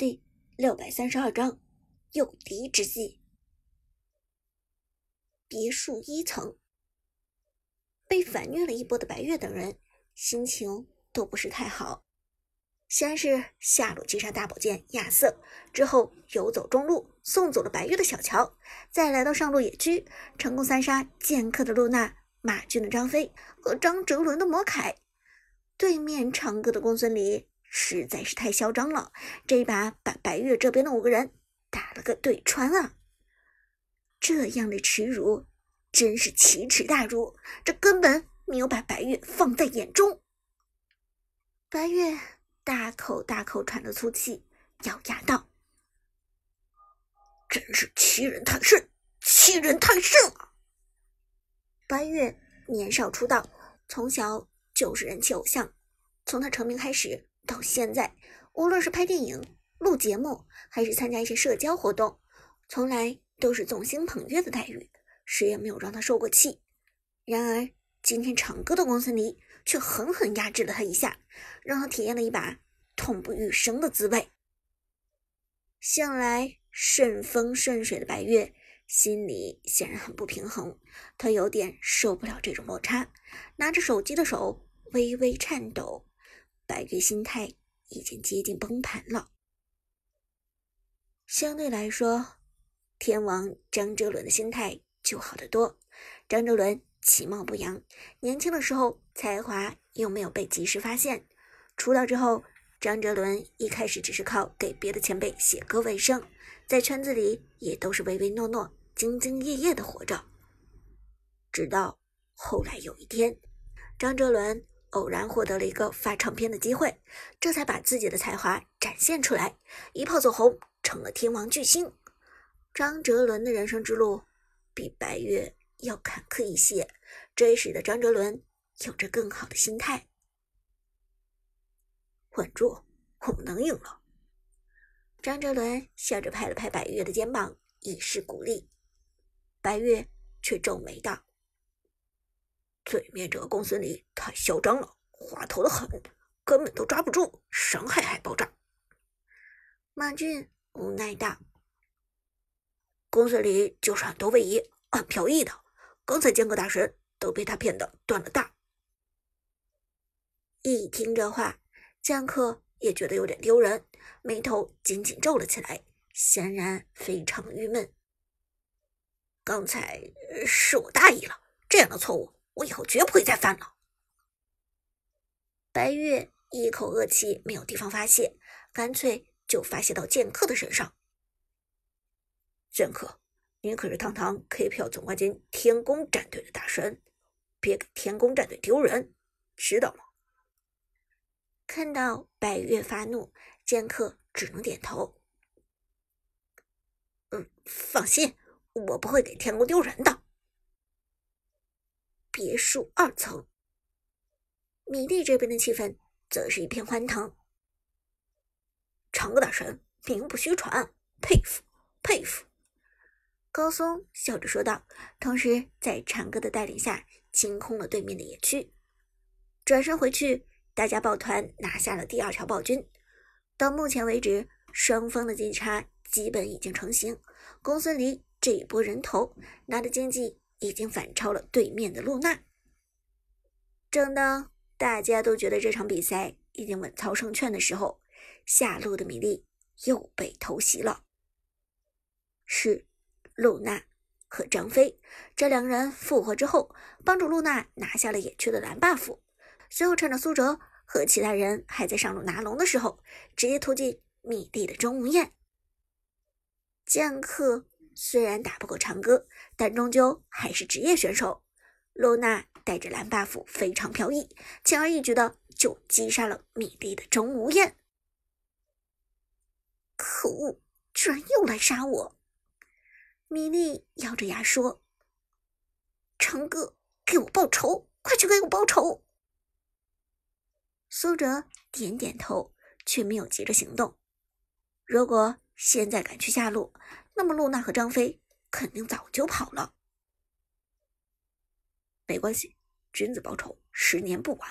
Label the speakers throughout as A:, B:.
A: 第六百三十二章诱敌之计。别墅一层，被反虐了一波的白月等人心情都不是太好。先是下路击杀大宝剑亚瑟，之后游走中路送走了白月的小乔，再来到上路野区，成功三杀剑客的露娜、马俊的张飞和张哲伦的魔凯。对面长歌的公孙离实在是太嚣张了，这一把把白月这边的五个人打了个对穿啊！这样的耻辱真是奇耻大辱，这根本没有把白月放在眼中。白月大口大口喘着粗气，咬牙道：“
B: 真是欺人太甚，欺人太甚啊！”
A: 白月年少出道，从小。就是人气偶像，从他成名开始到现在，无论是拍电影、录节目，还是参加一些社交活动，从来都是众星捧月的待遇，谁也没有让他受过气。然而今天长歌的公孙离却狠狠压制了他一下，让他体验了一把痛不欲生的滋味。向来顺风顺水的白月心里显然很不平衡，他有点受不了这种落差，拿着手机的手。微微颤抖，白月心态已经接近崩盘了。相对来说，天王张哲伦的心态就好得多。张哲伦其貌不扬，年轻的时候才华又没有被及时发现。出道之后，张哲伦一开始只是靠给别的前辈写歌为生，在圈子里也都是唯唯诺诺、兢兢业业的活着。直到后来有一天，张哲伦。偶然获得了一个发唱片的机会，这才把自己的才华展现出来，一炮走红，成了天王巨星。张哲伦的人生之路比白月要坎坷一些，这也使得张哲伦有着更好的心态。
B: 稳住，我们能赢了。
A: 张哲伦笑着拍了拍白月的肩膀，以示鼓励。白月却皱眉道。
B: 对面这个公孙离太嚣张了，滑头的很，根本都抓不住，伤害还爆炸。
A: 马俊无奈道：“
B: 公孙离就是很多位移，很飘逸的，刚才剑客大神都被他骗得断了大。”
A: 一听这话，剑客也觉得有点丢人，眉头紧紧皱了起来，显然非常郁闷。
B: 刚才是我大意了，这样的错误。我以后绝不会再犯了。
A: 白月一口恶气没有地方发泄，干脆就发泄到剑客的身上。
B: 剑客，你可是堂堂 K 票总冠军天宫战队的大神，别给天宫战队丢人，知道吗？
A: 看到白月发怒，剑客只能点头。
B: 嗯，放心，我不会给天宫丢人的。
A: 别墅二层，米粒这边的气氛则是一片欢腾。
B: 长歌大神名不虚传，佩服佩服！
A: 高松笑着说道，同时在长歌的带领下清空了对面的野区。转身回去，大家抱团拿下了第二条暴君。到目前为止，双方的基差基本已经成型。公孙离这一波人头拿的经济。已经反超了对面的露娜。正当大家都觉得这场比赛已经稳操胜券的时候，下路的米粒又被偷袭了。是露娜和张飞这两人复活之后，帮助露娜拿下了野区的蓝 buff。随后趁着苏哲和其他人还在上路拿龙的时候，直接突进米粒的钟无艳。剑客。虽然打不过长歌，但终究还是职业选手。露娜带着蓝 buff 非常飘逸，轻而易举的就击杀了米粒的钟无艳。可恶，居然又来杀我！米粒咬着牙说：“长歌，给我报仇！快去给我报仇！”苏哲点点头，却没有急着行动。如果现在赶去下路，那么，露娜和张飞肯定早就跑了。
B: 没关系，君子报仇，十年不晚。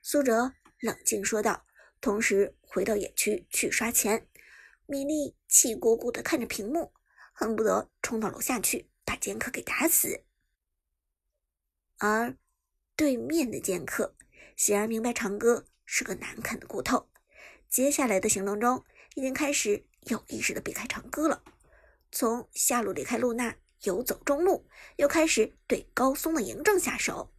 A: 苏哲冷静说道，同时回到野区去刷钱。米莉气鼓鼓地看着屏幕，恨不得冲到楼下去把剑客给打死。而对面的剑客显然明白长歌是个难啃的骨头，接下来的行动中已经开始有意识地避开长歌了，从下路离开露娜，游走中路，又开始对高松的嬴政下手。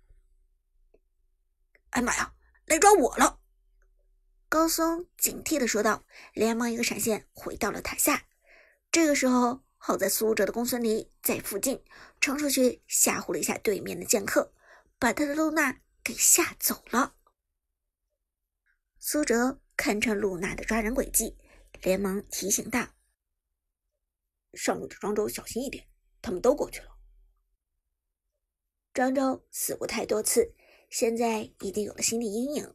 B: 哎妈呀，来抓我了！
A: 高松警惕地说道，连忙一个闪现回到了塔下。这个时候，好在苏哲的公孙离在附近，冲出去吓唬了一下对面的剑客，把他的露娜给吓走了。苏哲看穿露娜的抓人诡计，连忙提醒道：“
B: 上路的庄周小心一点，他们都过去了。”
A: 庄周死过太多次。现在已经有了心理阴影。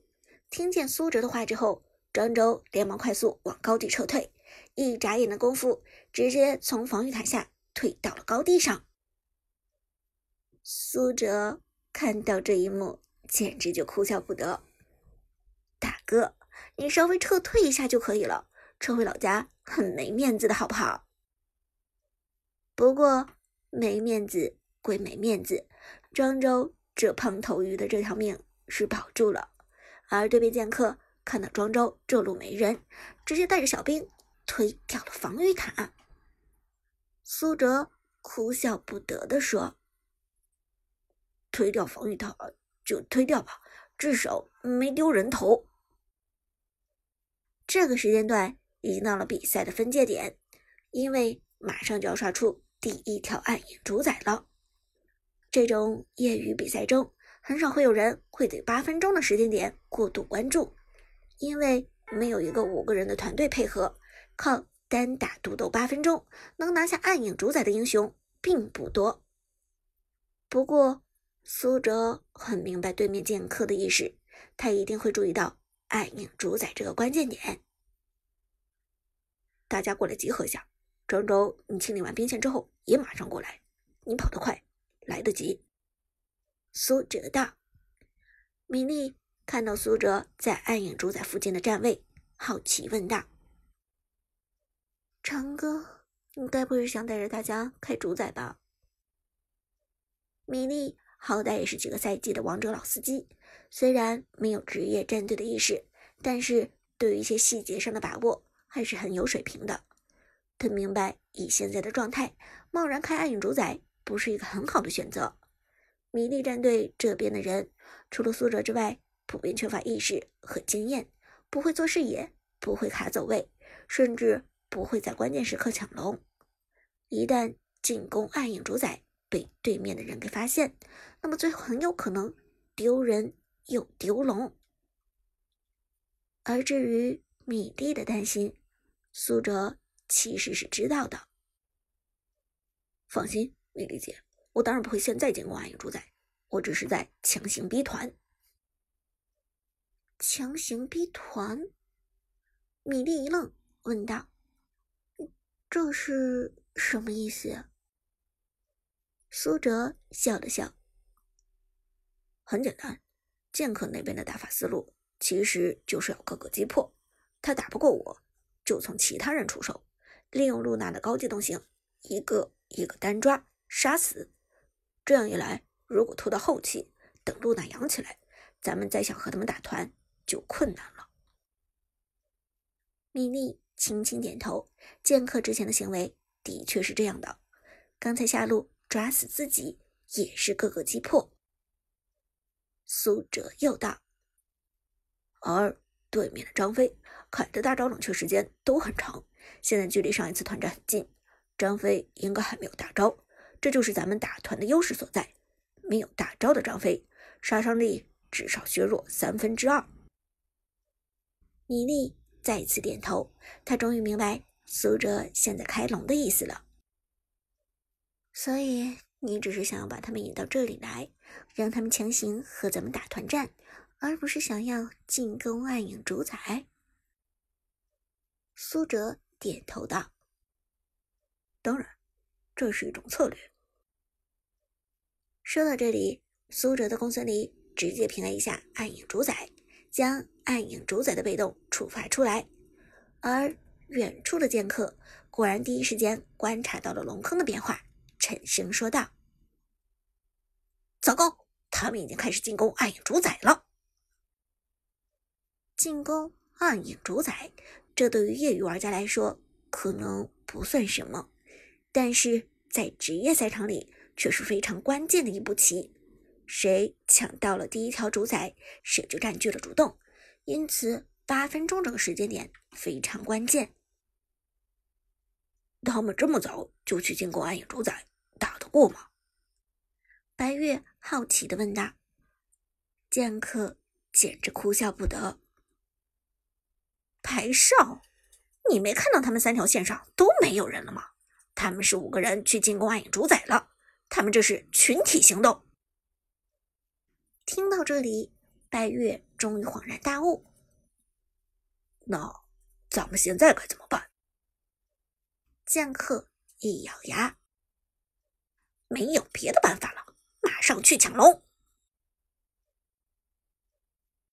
A: 听见苏哲的话之后，庄周连忙快速往高地撤退，一眨眼的功夫，直接从防御塔下退到了高地上。苏哲看到这一幕，简直就哭笑不得。大哥，你稍微撤退一下就可以了，撤回老家很没面子的好不好？不过没面子归没面子，庄周。这胖头鱼的这条命是保住了，而对面剑客看到庄周这路没人，直接带着小兵推掉了防御塔。苏哲哭笑不得地说：“
B: 推掉防御塔就推掉吧，至少没丢人头。”
A: 这个时间段已经到了比赛的分界点，因为马上就要刷出第一条暗影主宰了。这种业余比赛中，很少会有人会对八分钟的时间点过度关注，因为没有一个五个人的团队配合，靠单打独斗八分钟能拿下暗影主宰的英雄并不多。不过，苏哲很明白对面剑客的意识，他一定会注意到暗影主宰这个关键点。
B: 大家过来集合一下，庄周，你清理完兵线之后也马上过来，你跑得快。来得及，
A: 苏哲道。米莉看到苏哲在暗影主宰附近的站位，好奇问道：“长哥，你该不会是想带着大家开主宰吧？”米莉好歹也是几个赛季的王者老司机，虽然没有职业战队的意识，但是对于一些细节上的把握还是很有水平的。他明白，以现在的状态，贸然开暗影主宰。不是一个很好的选择。米莉战队这边的人，除了苏哲之外，普遍缺乏意识和经验，不会做视野，不会卡走位，甚至不会在关键时刻抢龙。一旦进攻暗影主宰被对面的人给发现，那么最后很有可能丢人又丢龙。而至于米莉的担心，苏哲其实是知道的。
B: 放心。米莉姐，我当然不会现在进攻暗影主宰，我只是在强行逼团。
A: 强行逼团？米莉一愣，问道：“这是什么意思？”苏哲笑了笑：“
B: 很简单，剑客那边的打法思路其实就是要各个击破，他打不过我，就从其他人出手，利用露娜的高机动性，一个一个单抓。”杀死，这样一来，如果拖到后期，等露娜养起来，咱们再想和他们打团就困难了。
A: 米莉轻轻点头，剑客之前的行为的确是这样的。刚才下路抓死自己，也是各个击破。苏哲又道，
B: 而对面的张飞，凯的大招冷却时间都很长，现在距离上一次团战很近，张飞应该还没有大招。这就是咱们打团的优势所在，没有大招的张飞，杀伤力至少削弱三分之二。
A: 米莉再次点头，他终于明白苏哲现在开龙的意思了。所以你只是想要把他们引到这里来，让他们强行和咱们打团战，而不是想要进攻暗影主宰。苏哲点头道：“
B: 当然，这是一种策略。”
A: 说到这里，苏哲的公孙离直接平了一下暗影主宰，将暗影主宰的被动触发出来，而远处的剑客果然第一时间观察到了龙坑的变化，沉声说道：“
B: 糟糕，他们已经开始进攻暗影主宰了。”
A: 进攻暗影主宰，这对于业余玩家来说可能不算什么，但是在职业赛场里却是非常关键的一步棋。谁抢到了第一条主宰，谁就占据了主动。因此，八分钟这个时间点非常关键。
B: 他们这么早就去进攻暗影主宰，打得过吗？
A: 白月好奇的问道。剑客简直哭笑不得。
B: 排少，你没看到他们三条线上都没有人了吗？他们是五个人去进攻暗影主宰了，他们这是群体行动。
A: 听到这里，白月终于恍然大悟。
B: 那咱们现在该怎么办？
A: 剑客一咬牙，
B: 没有别的办法了，马上去抢龙。